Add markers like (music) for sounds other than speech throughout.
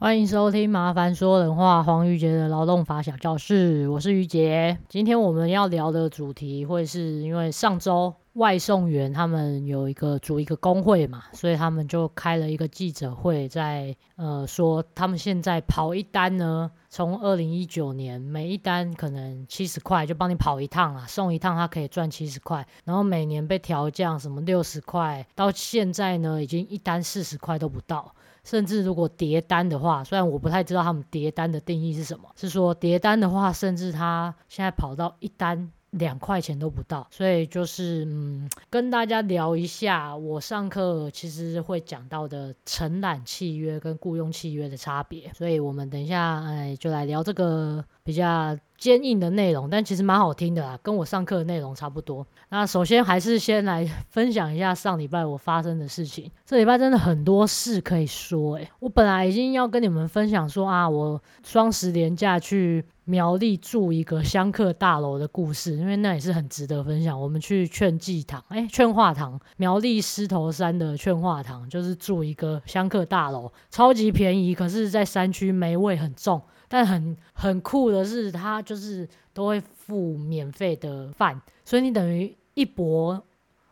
欢迎收听《麻烦说人话》黄瑜杰的劳动法小教室，我是瑜杰。今天我们要聊的主题会是因为上周外送员他们有一个组一个工会嘛，所以他们就开了一个记者会在，呃说他们现在跑一单呢，从二零一九年每一单可能七十块就帮你跑一趟啊，送一趟他可以赚七十块，然后每年被调降什么六十块，到现在呢已经一单四十块都不到。甚至如果叠单的话，虽然我不太知道他们叠单的定义是什么，是说叠单的话，甚至他现在跑到一单两块钱都不到，所以就是嗯，跟大家聊一下我上课其实会讲到的承揽契约跟雇佣契约的差别，所以我们等一下哎就来聊这个比较坚硬的内容，但其实蛮好听的啦，跟我上课的内容差不多。那首先还是先来分享一下上礼拜我发生的事情。这礼拜真的很多事可以说，诶，我本来已经要跟你们分享说啊，我双十连假去苗栗住一个香客大楼的故事，因为那也是很值得分享。我们去劝济堂，诶，劝化堂，苗栗狮头山的劝化堂，就是住一个香客大楼，超级便宜，可是在山区霉味很重。但很很酷的是，他就是都会付免费的饭，所以你等于一博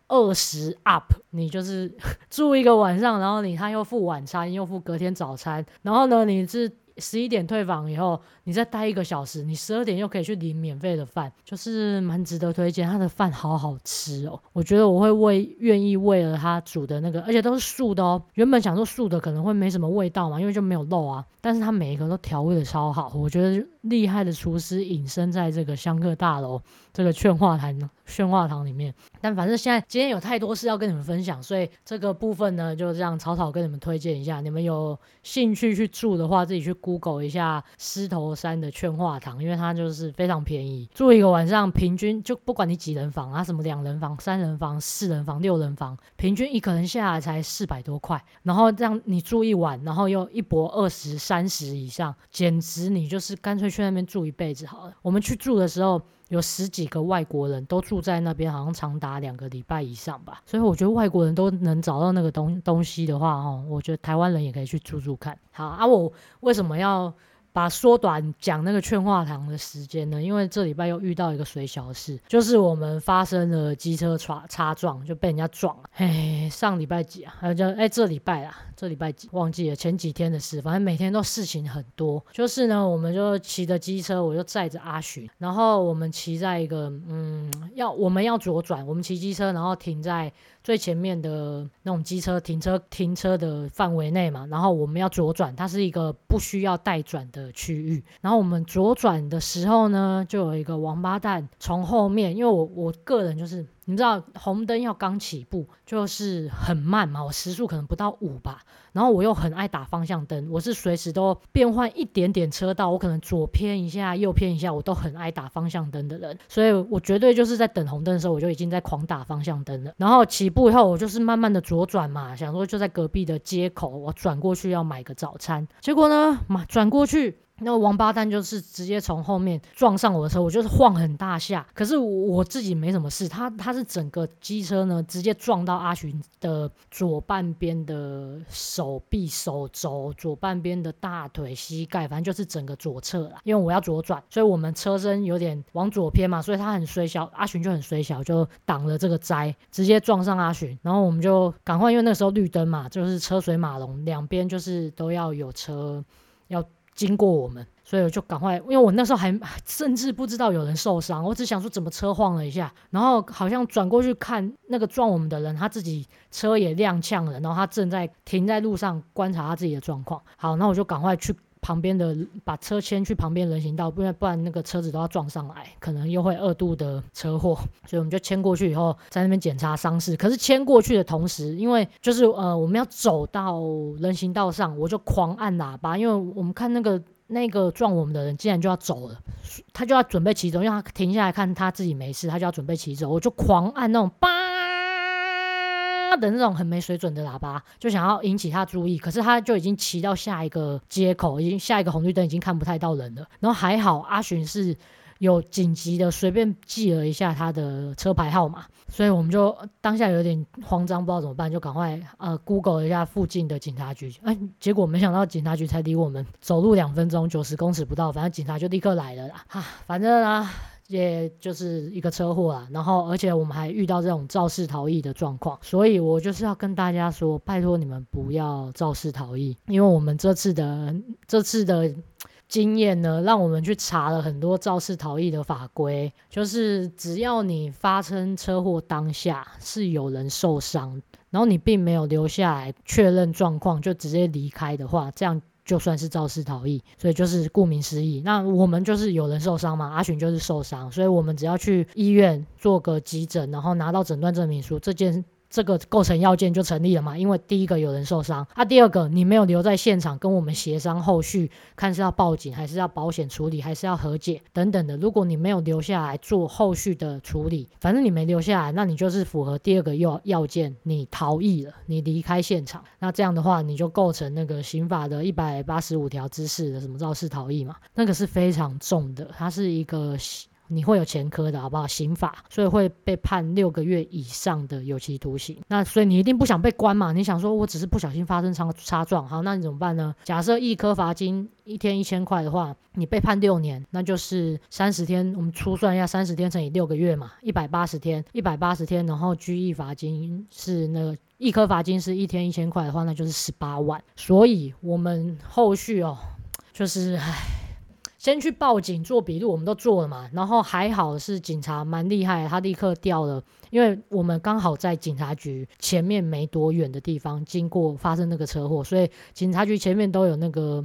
二十 up，你就是 (laughs) 住一个晚上，然后你他又付晚餐，又付隔天早餐，然后呢，你是。十一点退房以后，你再待一个小时，你十二点又可以去领免费的饭，就是蛮值得推荐。他的饭好好吃哦，我觉得我会为愿意为了他煮的那个，而且都是素的哦。原本想说素的可能会没什么味道嘛，因为就没有肉啊。但是他每一个都调味的超好，我觉得厉害的厨师隐身在这个香客大楼这个劝化堂劝化堂里面。但反正现在今天有太多事要跟你们分享，所以这个部分呢就这样草草跟你们推荐一下。你们有兴趣去住的话，自己去。Google 一下狮头山的劝化堂，因为它就是非常便宜，住一个晚上平均就不管你几人房啊，什么两人房、三人房、四人房、六人房，平均一个人下来才四百多块，然后这样你住一晚，然后又一博二十三十以上，简直你就是干脆去那边住一辈子好了。我们去住的时候。有十几个外国人都住在那边，好像长达两个礼拜以上吧。所以我觉得外国人都能找到那个东东西的话，哦，我觉得台湾人也可以去住住看。好啊，我为什么要？把缩短讲那个劝化堂的时间呢，因为这礼拜又遇到一个水小事，就是我们发生了机车擦擦撞，就被人家撞了。哎，上礼拜几啊？还有就哎，这礼拜啊，这礼拜几忘记了？前几天的事，反正每天都事情很多。就是呢，我们就骑着机车，我就载着阿寻，然后我们骑在一个嗯，要我们要左转，我们骑机车，然后停在。最前面的那种机车停车停车的范围内嘛，然后我们要左转，它是一个不需要待转的区域。然后我们左转的时候呢，就有一个王八蛋从后面，因为我我个人就是。你知道红灯要刚起步就是很慢嘛，我时速可能不到五吧，然后我又很爱打方向灯，我是随时都变换一点点车道，我可能左偏一下，右偏一下，我都很爱打方向灯的人，所以我绝对就是在等红灯的时候，我就已经在狂打方向灯了。然后起步以后，我就是慢慢的左转嘛，想说就在隔壁的街口，我转过去要买个早餐，结果呢，嘛转过去。那个王八蛋就是直接从后面撞上我的车，我就是晃很大下，可是我自己没什么事，他他是整个机车呢直接撞到阿寻的左半边的手臂、手肘、左半边的大腿、膝盖，反正就是整个左侧啦。因为我要左转，所以我们车身有点往左偏嘛，所以他很衰小，阿寻就很衰小，就挡了这个灾，直接撞上阿寻，然后我们就赶快，因为那时候绿灯嘛，就是车水马龙，两边就是都要有车要。经过我们，所以我就赶快，因为我那时候还 (sighs) 甚至不知道有人受伤，我只想说怎么车晃了一下，然后好像转过去看那个撞我们的人，他自己车也踉跄了，然后他正在停在路上观察他自己的状况。好，那我就赶快去旁边的把车牵去旁边人行道，不然不然那个车子都要撞上来，可能又会二度的车祸。(laughs) 所以我们就牵过去以后，在那边检查伤势。可是牵过去的同时，因为就是呃我们要走到人行道上，我就狂按喇叭，因为我们看那个那个撞我们的人竟然就要走了，他就要准备骑走，因为他停下来看他自己没事，他就要准备骑走，我就狂按那种叭。的那种很没水准的喇叭，就想要引起他注意，可是他就已经骑到下一个街口，已经下一个红绿灯，已经看不太到人了。然后还好阿寻是有紧急的随便记了一下他的车牌号码，所以我们就当下有点慌张，不知道怎么办，就赶快呃 Google 一下附近的警察局。哎，结果没想到警察局才离我们走路两分钟，九十公尺不到，反正警察就立刻来了啦。哈，反正啊。也就是一个车祸啊，然后而且我们还遇到这种肇事逃逸的状况，所以我就是要跟大家说，拜托你们不要肇事逃逸，因为我们这次的这次的经验呢，让我们去查了很多肇事逃逸的法规，就是只要你发生车祸当下是有人受伤，然后你并没有留下来确认状况就直接离开的话，这样。就算是肇事逃逸，所以就是顾名思义，那我们就是有人受伤嘛，阿寻就是受伤，所以我们只要去医院做个急诊，然后拿到诊断证明书，这件。这个构成要件就成立了嘛？因为第一个有人受伤，啊，第二个你没有留在现场跟我们协商后续，看是要报警还是要保险处理，还是要和解等等的。如果你没有留下来做后续的处理，反正你没留下来，那你就是符合第二个要要件，你逃逸了，你离开现场。那这样的话，你就构成那个刑法的一百八十五条之四的什么肇事逃逸嘛？那个是非常重的，它是一个。你会有前科的好不好？刑法，所以会被判六个月以上的有期徒刑。那所以你一定不想被关嘛？你想说，我只是不小心发生差差撞，好，那你怎么办呢？假设一颗罚金一天一千块的话，你被判六年，那就是三十天。我们粗算一下，三十天乘以六个月嘛，一百八十天，一百八十天，然后拘役罚金是那个一颗罚金是一天一千块的话，那就是十八万。所以我们后续哦，就是唉。先去报警做笔录，我们都做了嘛。然后还好是警察蛮厉害，他立刻调了，因为我们刚好在警察局前面没多远的地方经过发生那个车祸，所以警察局前面都有那个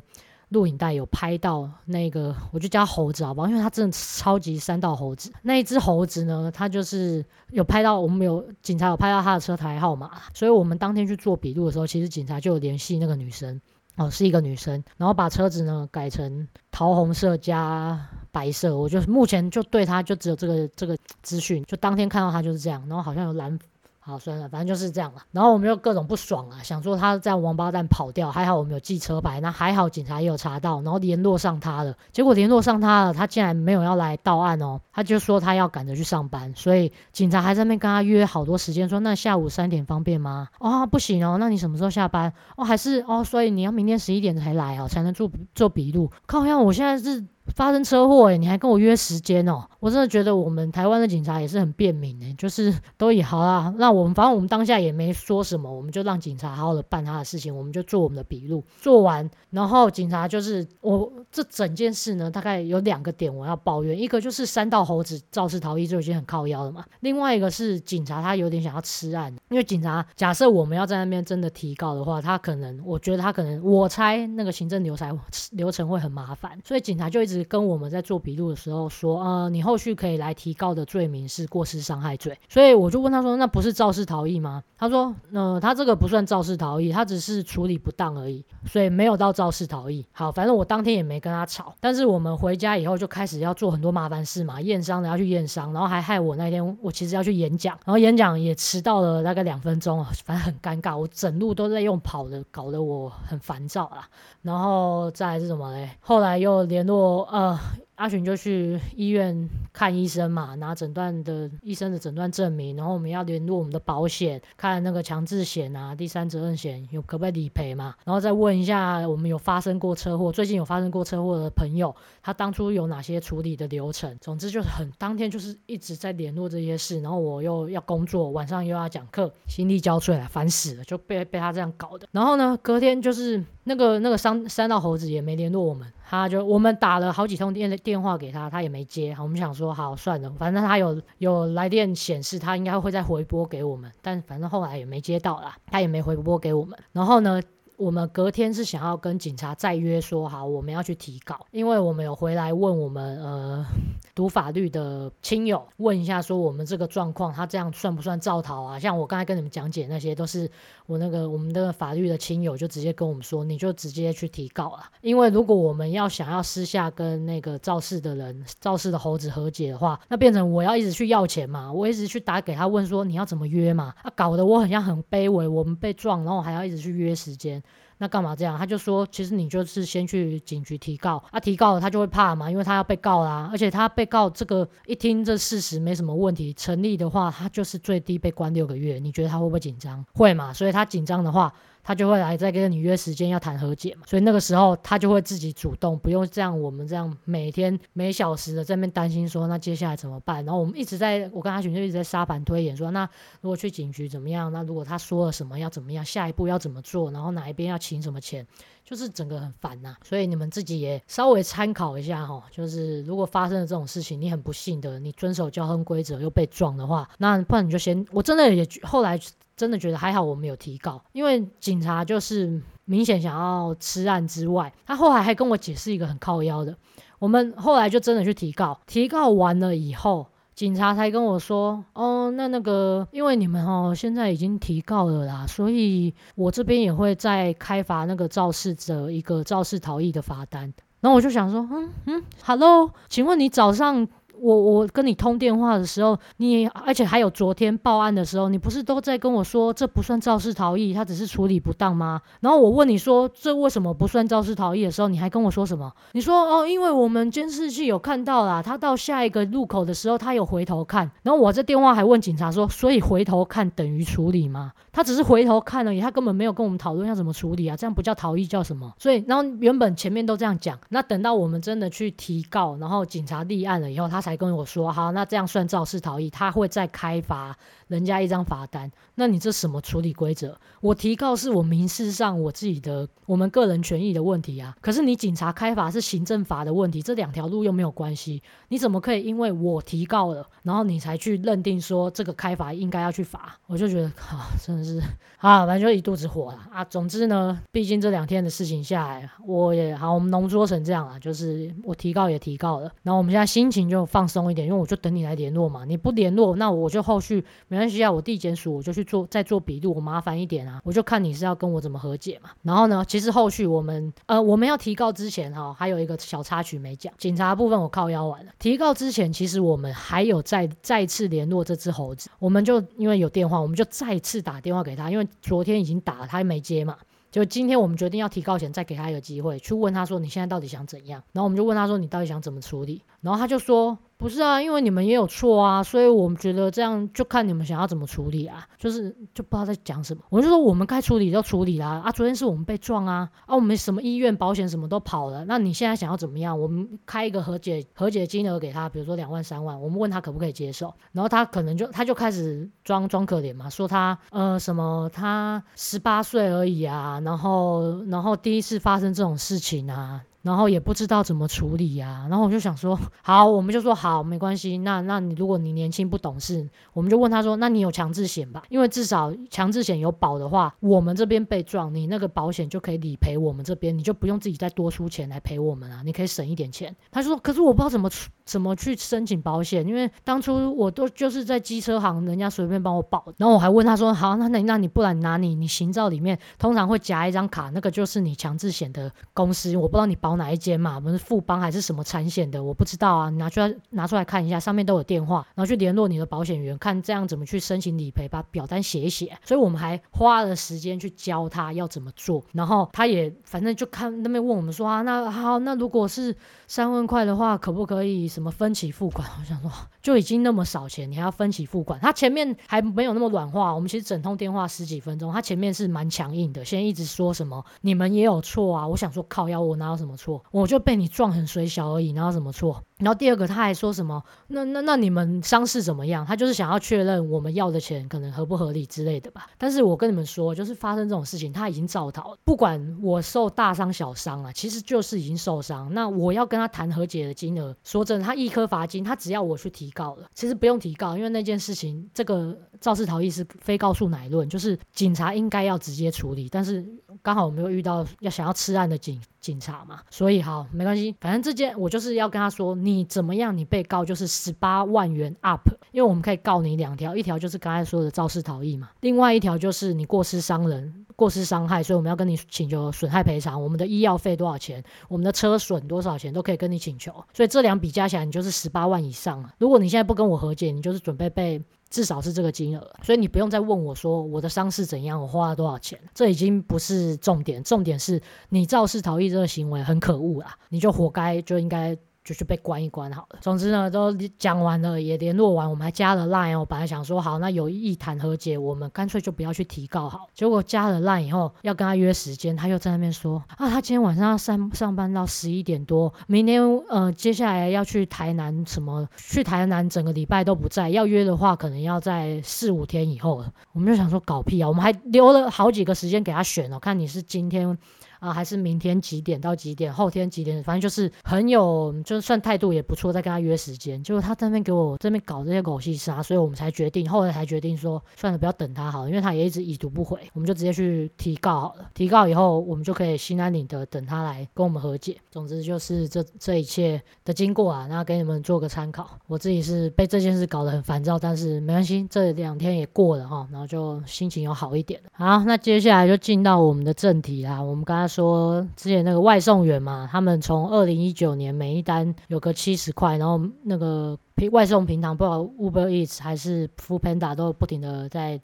录影带，有拍到那个，我就叫猴子好不好？因为他真的超级山道猴子。那一只猴子呢，他就是有拍到，我们有警察有拍到他的车牌号码，所以我们当天去做笔录的时候，其实警察就有联系那个女生。哦，是一个女生，然后把车子呢改成桃红色加白色，我就目前就对她就只有这个这个资讯，就当天看到她就是这样，然后好像有蓝。好，算了，反正就是这样了。然后我们就各种不爽啊，想说他这样王八蛋跑掉，还好我们有记车牌，那还好警察也有查到，然后联络上他了。结果联络上他了，他竟然没有要来到案哦，他就说他要赶着去上班，所以警察还在那边跟他约好多时间，说那下午三点方便吗？哦，不行哦，那你什么时候下班？哦，还是哦，所以你要明天十一点才来哦，才能做做笔录。靠，像我现在是。发生车祸诶，你还跟我约时间哦？我真的觉得我们台湾的警察也是很便民诶，就是都也好啦。那我们反正我们当下也没说什么，我们就让警察好好的办他的事情，我们就做我们的笔录。做完，然后警察就是我这整件事呢，大概有两个点我要抱怨，一个就是三道猴子肇事逃逸就已经很靠腰了嘛。另外一个是警察他有点想要吃案，因为警察假设我们要在那边真的提告的话，他可能我觉得他可能我猜那个行政流程流程会很麻烦，所以警察就一直。跟我们在做笔录的时候说，呃，你后续可以来提告的罪名是过失伤害罪，所以我就问他说，那不是肇事逃逸吗？他说，呃，他这个不算肇事逃逸，他只是处理不当而已，所以没有到肇事逃逸。好，反正我当天也没跟他吵，但是我们回家以后就开始要做很多麻烦事嘛，验伤的要去验伤，然后还害我那天我其实要去演讲，然后演讲也迟到了大概两分钟啊，反正很尴尬，我整路都在用跑的，搞得我很烦躁啦。然后再是什么嘞？后来又联络呃。阿群就去医院看医生嘛，拿诊断的医生的诊断证明，然后我们要联络我们的保险，看那个强制险啊、第三责任险有可不可以理赔嘛，然后再问一下我们有发生过车祸，最近有发生过车祸的朋友，他当初有哪些处理的流程？总之就是很当天就是一直在联络这些事，然后我又要工作，晚上又要讲课，心力交瘁了，烦死了，就被被他这样搞的。然后呢，隔天就是那个那个山山道猴子也没联络我们。他就我们打了好几通电电话给他，他也没接。我们想说好算了，反正他有有来电显示，他应该会再回拨给我们。但反正后来也没接到啦，他也没回拨给我们。然后呢，我们隔天是想要跟警察再约说好，我们要去提告，因为我们有回来问我们呃。(laughs) 读法律的亲友问一下，说我们这个状况，他这样算不算肇逃啊？像我刚才跟你们讲解那些，都是我那个我们的法律的亲友就直接跟我们说，你就直接去提告了。因为如果我们要想要私下跟那个肇事的人、肇事的猴子和解的话，那变成我要一直去要钱嘛，我一直去打给他问说你要怎么约嘛，啊，搞得我很像很卑微，我们被撞，然后还要一直去约时间。那干嘛这样？他就说，其实你就是先去警局提告，啊，提告了他就会怕嘛，因为他要被告啦，而且他被告这个一听这事实没什么问题，成立的话，他就是最低被关六个月。你觉得他会不会紧张？会嘛？所以他紧张的话。他就会来再跟你约时间要谈和解嘛，所以那个时候他就会自己主动，不用这样我们这样每天每小时的在那边担心说，那接下来怎么办？然后我们一直在我跟阿群就一直在沙盘推演说，那如果去警局怎么样？那如果他说了什么要怎么样？下一步要怎么做？然后哪一边要请什么钱？就是整个很烦呐、所以你们自己也稍微参考一下哈，就是如果发生了这种事情，你很不幸的你遵守交通规则又被撞的话，那不然你就先，我真的也后来。真的觉得还好，我没有提告，因为警察就是明显想要吃案之外，他后来还跟我解释一个很靠腰的。我们后来就真的去提告，提告完了以后，警察才跟我说：“哦，那那个，因为你们哦现在已经提告了啦，所以我这边也会再开罚那个肇事者一个肇事逃逸的罚单。”然后我就想说：“嗯嗯，Hello，请问你早上？”我我跟你通电话的时候，你而且还有昨天报案的时候，你不是都在跟我说这不算肇事逃逸，他只是处理不当吗？然后我问你说这为什么不算肇事逃逸的时候，你还跟我说什么？你说哦，因为我们监视器有看到啦，他到下一个路口的时候，他有回头看。然后我这电话还问警察说，所以回头看等于处理吗？他只是回头看而已，他根本没有跟我们讨论要怎么处理啊，这样不叫逃逸叫什么？所以然后原本前面都这样讲，那等到我们真的去提告，然后警察立案了以后，他才。跟我说好，那这样算肇事逃逸，他会再开罚人家一张罚单。那你这什么处理规则？我提告是我民事上我自己的我们个人权益的问题啊。可是你警察开罚是行政法的问题，这两条路又没有关系。你怎么可以因为我提告了，然后你才去认定说这个开罚应该要去罚？我就觉得啊，真的是 (laughs) 啊，反正就一肚子火了啊。总之呢，毕竟这两天的事情下来，我也好，我们浓缩成这样啊，就是我提告也提告了，然后我们现在心情就放松一点，因为我就等你来联络嘛。你不联络，那我就后续没关系啊，我地检署我就去做再做笔录，我麻烦一点啊，我就看你是要跟我怎么和解嘛。然后呢，其实后续我们呃我们要提告之前哈、还有一个小插曲没讲，警察部分我靠腰完了。提告之前，其实我们还有再再次联络这只猴子，我们就因为有电话，我们就再次打电话给他，因为昨天已经打了，他没接嘛。就今天我们决定要提告前，再给他一个机会去问他说，你现在到底想怎样？然后我们就问他说，你到底想怎么处理？然后他就说。不是啊，因为你们也有错啊，所以我们觉得这样就看你们想要怎么处理啊，就是就不知道在讲什么。我就说我们该处理就处理啦，啊，昨天是我们被撞啊，啊，我们什么医院保险什么都跑了，那你现在想要怎么样？我们开一个和解和解金额给他，比如说两万三万，我们问他可不可以接受，然后他可能就他就开始装装可怜嘛，说他呃什么他十八岁而已啊，然后然后第一次发生这种事情啊。然后也不知道怎么处理呀、啊，然后我就想说，好，我们就说好，没关系。那那你如果你年轻不懂事，我们就问他说，那你有强制险吧？因为至少强制险有保的话，我们这边被撞，你那个保险就可以理赔我们这边，你就不用自己再多出钱来赔我们啊，你可以省一点钱。他说，可是我不知道怎么怎么去申请保险，因为当初我都就是在机车行，人家随便帮我保。然后我还问他说，好，那那你不然拿你你行照里面通常会夹一张卡，那个就是你强制险的公司，我不知道你保。哪一间嘛？我们是富邦还是什么产险的？我不知道啊，拿出来拿出来看一下，上面都有电话，然后去联络你的保险员，看这样怎么去申请理赔，把表单写一写。所以我们还花了时间去教他要怎么做，然后他也反正就看那边问我们说啊，那好，那如果是三万块的话，可不可以什么分期付款？我想说，就已经那么少钱，你还要分期付款？他前面还没有那么软化，我们其实整通电话十几分钟，他前面是蛮强硬的，先一直说什么你们也有错啊，我想说靠要，我哪有什么？错，错我就被你撞很水小而已，哪有什么错？然后第二个他还说什么？那那那你们伤势怎么样？他就是想要确认我们要的钱可能合不合理之类的吧。但是我跟你们说，就是发生这种事情，他已经肇逃。不管我受大伤小伤啊，其实就是已经受伤。那我要跟他谈和解的金额，说真的，他一颗罚金，他只要我去提告了，其实不用提告，因为那件事情，这个肇事逃逸是非告诉乃论，就是警察应该要直接处理。但是刚好我没有遇到要想要吃案的警警察嘛，所以好没关系，反正这件我就是要跟他说，你怎么样，你被告就是十八万元 up，因为我们可以告你两条，一条就是刚才说的肇事逃逸嘛，另外一条就是你过失伤人、过失伤害，所以我们要跟你请求损害赔偿，我们的医药费多少钱，我们的车损多少钱都可以跟你请求，所以这两笔加起来你就是十八万以上啊。如果你现在不跟我和解，你就是准备被。至少是这个金额，所以你不用再问我说我的伤势怎样，我花了多少钱，这已经不是重点，重点是你肇事逃逸这个行为很可恶啊，你就活该，就应该。就去被关一关好了。总之呢，都讲完了，也联络完，我们还加了 Line 我。本来想说好，那有意谈和解，我们干脆就不要去提告好。结果加了 Line 以后，要跟他约时间，他又在那边说啊，他今天晚上要上上班到十一点多，明天呃接下来要去台南什么，去台南整个礼拜都不在，要约的话可能要在四五天以后了。我们就想说搞屁啊，我们还留了好几个时间给他选哦，看你是今天。啊，还是明天几点到几点，后天几点，反正就是很有，就算态度也不错，再跟他约时间。结果他在那边给我这边搞这些狗屁事，所以我们才决定，后来才决定说，算了，不要等他好了，因为他也一直已读不回，我们就直接去提告好了。提告以后，我们就可以心安理得等他来跟我们和解。总之就是这这一切的经过啊，然后给你们做个参考。我自己是被这件事搞得很烦躁，但是没关系，这两天也过了哈，然后就心情有好一点。好，那接下来就进到我们的正题啦，我们刚才。说之前那个外送员嘛，他们从二零一九年每一单有个七十块，然后那个平外送平台，不知道 Uber Eats 还是 Foodpanda 都不停的在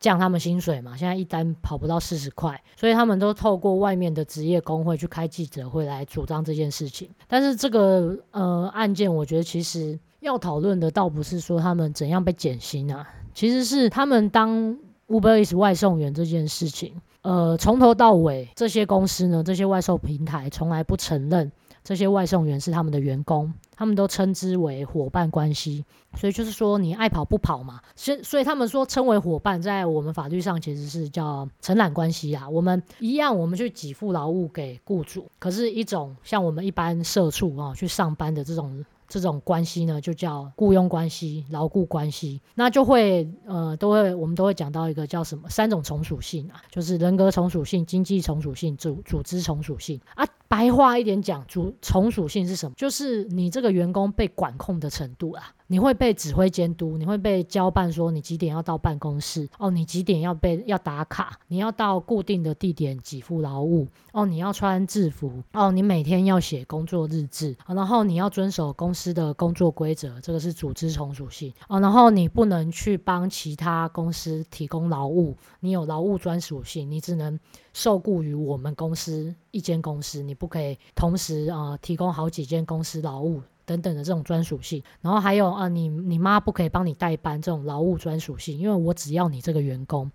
降他们薪水嘛，现在一单跑不到四十块，所以他们都透过外面的职业工会去开记者会来主张这件事情。但是这个呃案件，我觉得其实要讨论的倒不是说他们怎样被减薪啊，其实是他们当 Uber Eats 外送员这件事情。呃，从头到尾，这些公司呢，这些外送平台从来不承认这些外送员是他们的员工，他们都称之为伙伴关系。所以就是说，你爱跑不跑嘛。所以，所以他们说称为伙伴，在我们法律上其实是叫承揽关系啊。我们一样，我们去给付劳务给雇主，可是一种像我们一般社畜啊去上班的这种。这种关系呢，就叫雇佣关系、劳雇关系，那就会呃，都会我们都会讲到一个叫什么三种从属性啊，就是人格从属性、经济从属性、组组织从属性啊。白话一点讲，主从属性是什么？就是你这个员工被管控的程度啊，你会被指挥监督，你会被交办说你几点要到办公室哦，你几点要被要打卡，你要到固定的地点给付劳务哦，你要穿制服哦，你每天要写工作日志，然后你要遵守公司的工作规则，这个是组织从属性哦，然后你不能去帮其他公司提供劳务，你有劳务专属性，你只能。受雇于我们公司一间公司，你不可以同时啊、提供好几间公司劳务等等的这种专属性。然后还有啊，你你妈不可以帮你代班这种劳务专属性，因为我只要你这个员工。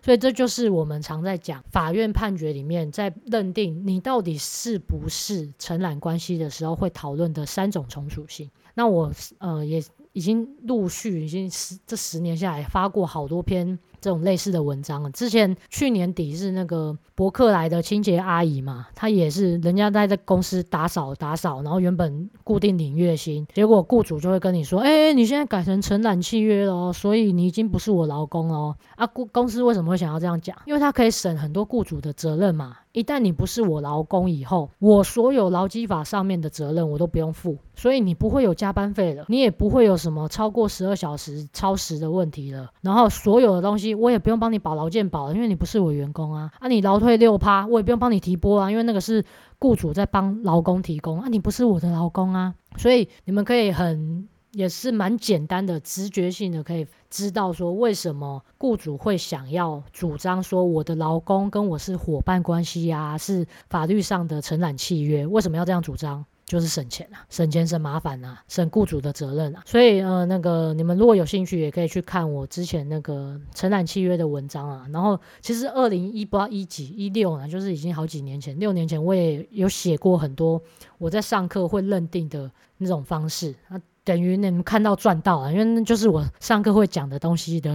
所以这就是我们常在讲法院判决里面，在认定你到底是不是承揽关系的时候会讨论的三种从属性。那我呃也已经陆续已经十这十年下来发过好多篇。这种类似的文章，之前去年底是那个博客来的清洁阿姨嘛，她也是人家在这公司打扫打扫，然后原本固定领月薪，结果雇主就会跟你说，哎，你现在改成承揽契约了，所以你已经不是我劳工了。啊，公公司为什么会想要这样讲？因为他可以省很多雇主的责任嘛。一旦你不是我劳工以后，我所有劳基法上面的责任我都不用负，所以你不会有加班费了，你也不会有什么超过十二小时超时的问题了。然后所有的东西我也不用帮你保劳健保了，因为你不是我员工啊。啊，你劳退六趴，我也不用帮你提拨啊，因为那个是雇主在帮劳工提供啊，你不是我的劳工啊。所以你们可以很。也是蛮简单的，直觉性的可以知道说，为什么雇主会想要主张说我的劳工跟我是伙伴关系啊，是法律上的承揽契约，为什么要这样主张？就是省钱啊，省钱省麻烦啊，省雇主的责任啊。所以呃，那个你们如果有兴趣，也可以去看我之前那个承揽契约的文章啊。然后其实二零一八一几一六呢，就是已经好几年前，六年前我也有写过很多我在上课会认定的那种方式啊。等于你们看到赚到了，因为那就是我上课会讲的东西的，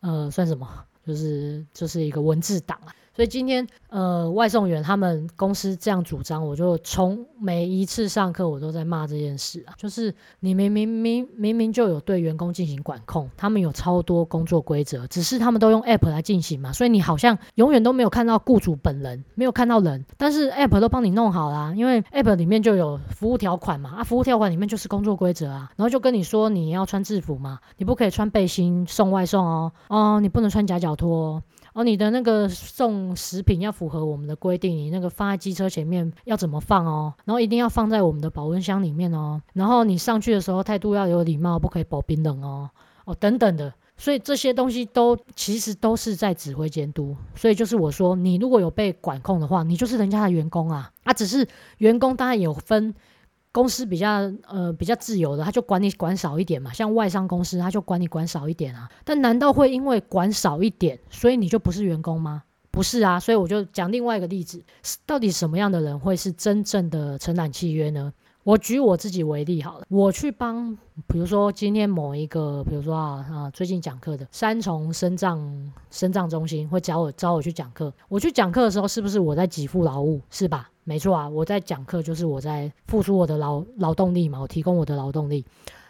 呃，算什么？就是就是一个文字档啊。所以今天，呃，外送员他们公司这样主张，我就从每一次上课我都在骂这件事啊，就是你明明明明明就有对员工进行管控，他们有超多工作规则，只是他们都用 app 来进行嘛，所以你好像永远都没有看到雇主本人，没有看到人，但是 app 都帮你弄好啦，因为 app 里面就有服务条款嘛，啊，服务条款里面就是工作规则啊，然后就跟你说你要穿制服嘛，你不可以穿背心送外送哦，哦，你不能穿夹脚拖哦。哦，你的那个送食品要符合我们的规定，你那个放在机车前面要怎么放哦？然后一定要放在我们的保温箱里面哦。然后你上去的时候态度要有礼貌，不可以保冰冷哦。哦等等的。所以这些东西都其实都是在指挥监督。所以就是我说，你如果有被管控的话，你就是人家的员工啊。啊，只是员工当然有分。公司比较呃比较自由的，他就管你管少一点嘛。像外商公司，他就管你管少一点啊。但难道会因为管少一点，所以你就不是员工吗？不是啊。所以我就讲另外一个例子，到底什么样的人会是真正的承揽契约呢？我举我自己为例好了，我去帮，比如说今天某一个，比如说啊啊最近讲课的三重深藏深藏中心会找我找我去讲课，我去讲课的时候，是不是我在给付劳务？是吧？没错啊，我在讲课，就是我在付出我的劳劳动力嘛，我提供我的劳动力。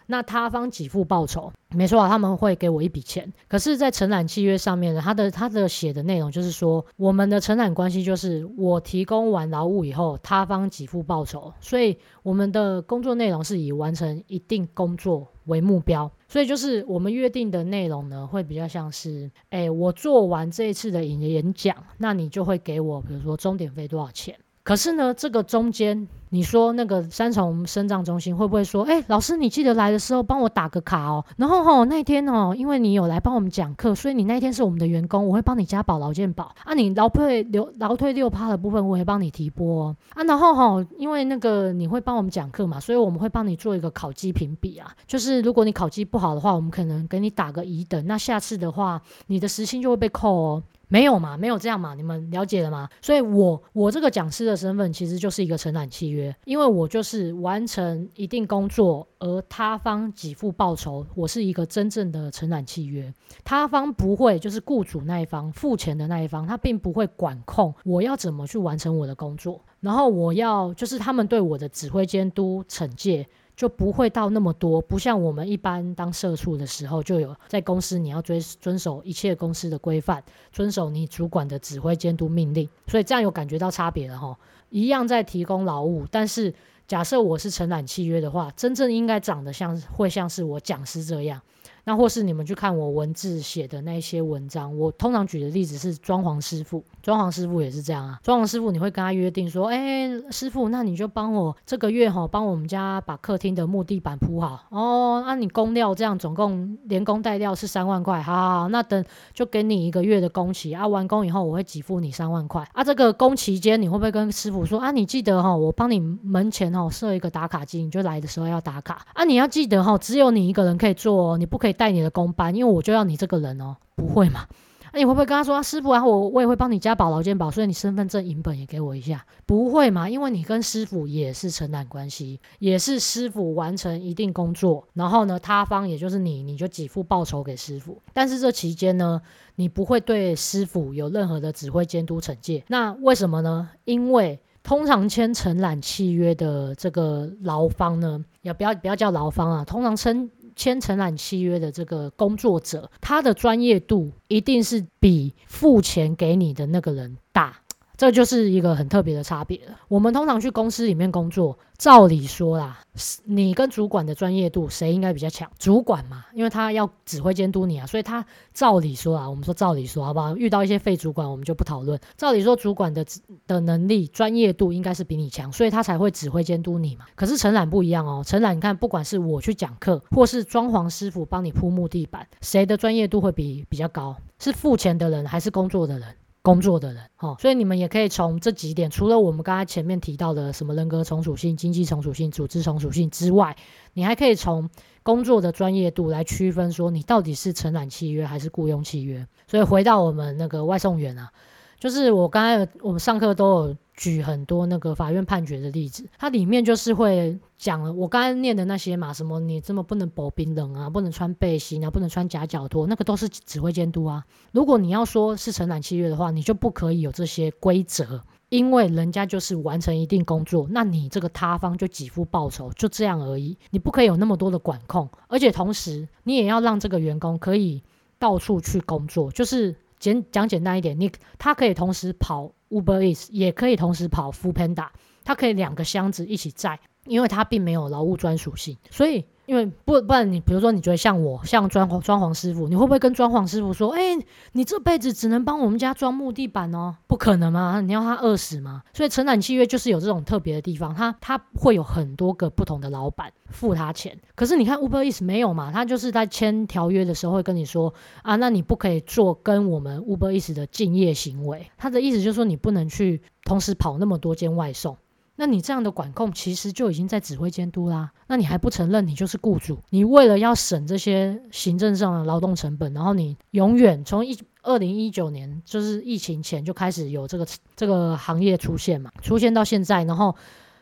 那他方给付报酬，没错啊，他们会给我一笔钱。可是，在承揽契约上面呢，他的他的写的内容就是说，我们的承揽关系就是我提供完劳务以后，他方给付报酬。所以，我们的工作内容是以完成一定工作为目标。所以，就是我们约定的内容呢，会比较像是，哎，我做完这一次的演演讲，那你就会给我，比如说钟点费多少钱。可是呢，这个中间，你说那个三重身障中心会不会说，哎，老师，你记得来的时候帮我打个卡哦。然后吼、那天哦，因为你有来帮我们讲课，所以你那天是我们的员工，我会帮你加保劳健保啊。你劳退六劳退六趴的部分，我会帮你提拨。啊。然后吼、因为那个你会帮我们讲课嘛，所以我们会帮你做一个考绩评比啊。就是如果你考绩不好的话，我们可能给你打个乙等，那下次的话，你的时薪就会被扣哦。没有嘛，没有这样嘛，你们了解了吗？所以我，我我这个讲师的身份其实就是一个承揽契约，因为我就是完成一定工作，而他方给付报酬，我是一个真正的承揽契约。他方不会，就是雇主那一方付钱的那一方，他并不会管控我要怎么去完成我的工作，然后我要就是他们对我的指挥监督惩戒。就不会到那么多，不像我们一般当社畜的时候，就有在公司你要遵遵守一切公司的规范，遵守你主管的指挥监督命令，所以这样有感觉到差别了哈。一样在提供劳务，但是假设我是承揽契约的话，真正应该长得像会像是我讲师这样。那或是你们去看我文字写的那些文章，我通常举的例子是装潢师傅，装潢师傅也是这样啊。装潢师傅你会跟他约定说，哎，师傅，那你就帮我这个月哈，帮我们家把客厅的木地板铺好哦。那、你工料这样总共连工带料是三万块，好好好，那等就给你一个月的工期啊。完工以后我会给付你三万块啊。这个工期间你会不会跟师傅说啊？你记得哈，我帮你门前哈设一个打卡机，你就来的时候要打卡啊。你要记得哈，只有你一个人可以做哦，你不可以。带你的工班，因为我就要你这个人哦，不会嘛？那、你会不会跟他说，师傅啊，我我也会帮你加保劳健保，所以你身份证影本也给我一下，不会嘛？因为你跟师傅也是承揽关系，也是师傅完成一定工作，然后呢，他方也就是你，你就给付报酬给师傅。但是这期间呢，你不会对师傅有任何的指挥监督惩戒。那为什么呢？因为通常签承揽契约的这个劳方呢，也不要不要叫劳方啊，通常称。签承揽契约的这个工作者，他的专业度一定是比付钱给你的那个人大。这就是一个很特别的差别了。我们通常去公司里面工作，照理说啦，你跟主管的专业度谁应该比较强？主管嘛，因为他要指挥监督你啊，所以他照理说啊，我们说照理说好不好？遇到一些废主管，我们就不讨论。照理说，主管的的能力、专业度应该是比你强，所以他才会指挥监督你嘛。可是承揽不一样哦，承揽你看，不管是我去讲课，或是装潢师傅帮你铺木地板，谁的专业度会比比较高？是付钱的人还是工作的人？工作的人，哦，所以你们也可以从这几点，除了我们刚才前面提到的什么人格从属性、经济从属性、组织从属性之外，你还可以从工作的专业度来区分，说你到底是承揽契约还是雇佣契约。所以回到我们那个外送员啊。就是我刚才我们上课都有举很多那个法院判决的例子，它里面就是会讲了我刚才念的那些嘛，什么你这么不能薄冰冷啊，不能穿背心啊，不能穿夹脚拖，那个都是指挥监督啊。如果你要说是承揽契约的话，你就不可以有这些规则，因为人家就是完成一定工作，那你这个他方就给付报酬，就这样而已，你不可以有那么多的管控，而且同时你也要让这个员工可以到处去工作，就是。简讲简单一点，你他可以同时跑 Uber Eats，也可以同时跑 Foodpanda，它可以两个箱子一起载，因为它并没有劳务专属性。所以因为不不然你比如说你觉得像我像装潢装潢师傅，你会不会跟装潢师傅说，哎，你这辈子只能帮我们家装木地板哦？不可能嘛，你要他饿死吗？所以承揽契约就是有这种特别的地方，他他会有很多个不同的老板付他钱。可是你看 Uber Eats 没有嘛？他就是在签条约的时候会跟你说啊，那你不可以做跟我们 Uber Eats 的竞业行为。他的意思就是说你不能去同时跑那么多间外送。那你这样的管控其实就已经在指挥监督啦。那你还不承认你就是雇主？你为了要省这些行政上的劳动成本，然后你永远从一二零一九年就是疫情前就开始有这个这个行业出现嘛，出现到现在，然后。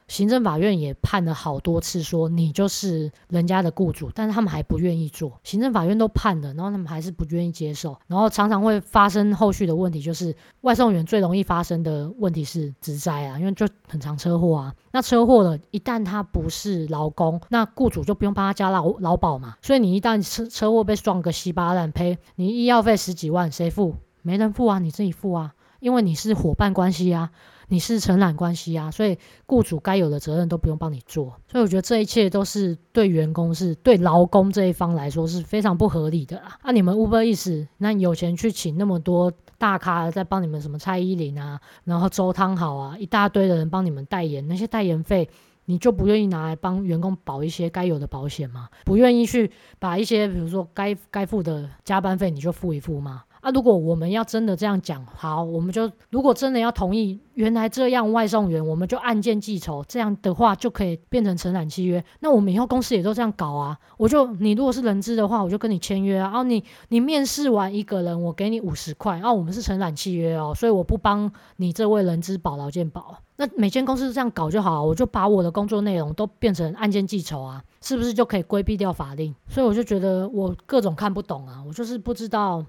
行政法院也判了好多次，说你就是人家的雇主，但是他们还不愿意做。行政法院都判了，然后他们还是不愿意接受，然后常常会发生后续的问题，就是外送员最容易发生的问题是职灾啊，因为就很常车祸啊。那车祸了，一旦他不是劳工，那雇主就不用帮他加劳劳保嘛。所以你一旦车车祸被撞个稀巴烂，赔你医药费十几万，谁付？没人付啊，你自己付啊，因为你是伙伴关系啊。你是承揽关系啊，所以雇主该有的责任都不用帮你做，所以我觉得这一切都是对员工是对劳工这一方来说是非常不合理的啦。那、啊、你们 Uber Eats，那有钱去请那么多大咖在帮你们什么蔡依林啊，然后周汤豪啊，一大堆的人帮你们代言，那些代言费你就不愿意拿来帮员工保一些该有的保险吗？不愿意去把一些比如说该该付的加班费你就付一付吗？啊，如果我们要真的这样讲，好，我们就如果真的要同意，原来这样外送员，我们就按件计酬，这样的话就可以变成承揽契约。那我们以后公司也都这样搞啊。我就你如果是人资的话，我就跟你签约啊。然后你你面试完一个人，我给你五十块。啊，我们是承揽契约哦，所以我不帮你这位人资保劳健保。那每间公司这样搞就好，我就把我的工作内容都变成按件计酬啊，是不是就可以规避掉法令？所以我就觉得我各种看不懂啊，我就是不知道。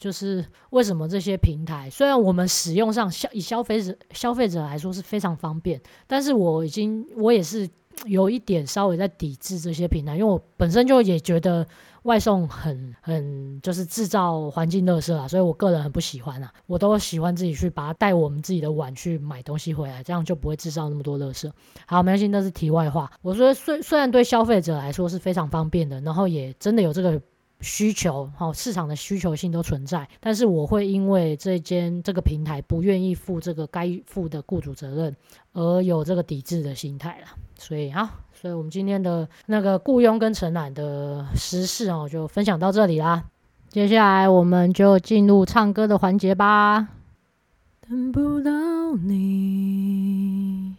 就是为什么这些平台虽然我们使用上消以消费者消费者来说是非常方便，但是我已经我也是有一点稍微在抵制这些平台，因为我本身就也觉得外送很很就是制造环境垃圾啊，所以我个人很不喜欢啊，我都喜欢自己去把它带我们自己的碗去买东西回来，这样就不会制造那么多垃圾。好，没关系，那是题外话。我说虽虽然对消费者来说是非常方便的，然后也真的有这个。需求，好，市场的需求性都存在，但是我会因为这间这个平台不愿意负这个该负的雇主责任，而有这个抵制的心态了。所以好，所以我们今天的那个雇佣跟承揽的时事哦，就分享到这里啦。接下来我们就进入唱歌的环节吧。等不到你，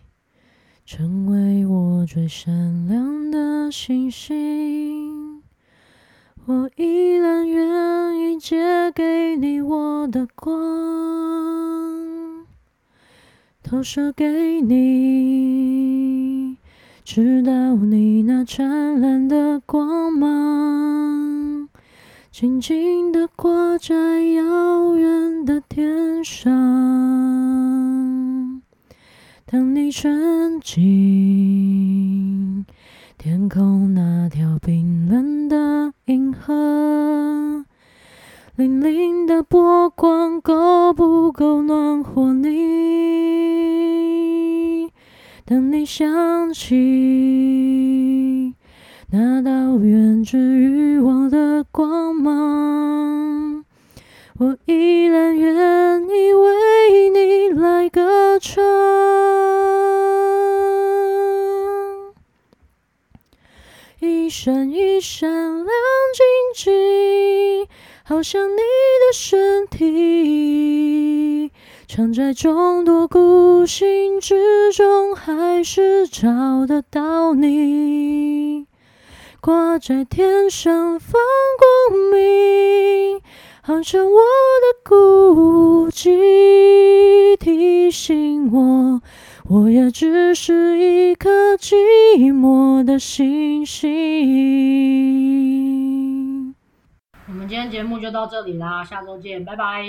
成为我最闪亮的星星。我依然愿意借给你我的光，投射给你，直到你那灿烂的光芒，静静地挂在遥远的天上。当你沉进天空那条冰冷的银河，粼粼的波光够不够暖和你？当你想起那道源自于我的光芒，我依然愿意为你来歌唱。一闪一闪亮晶晶，好像你的身体，藏在众多孤星之中，还是找得到你。挂在天上放光明，好像我的孤寂，提醒我。我也只是一颗寂寞的星星。我们今天节目就到这里啦，下周见，拜拜。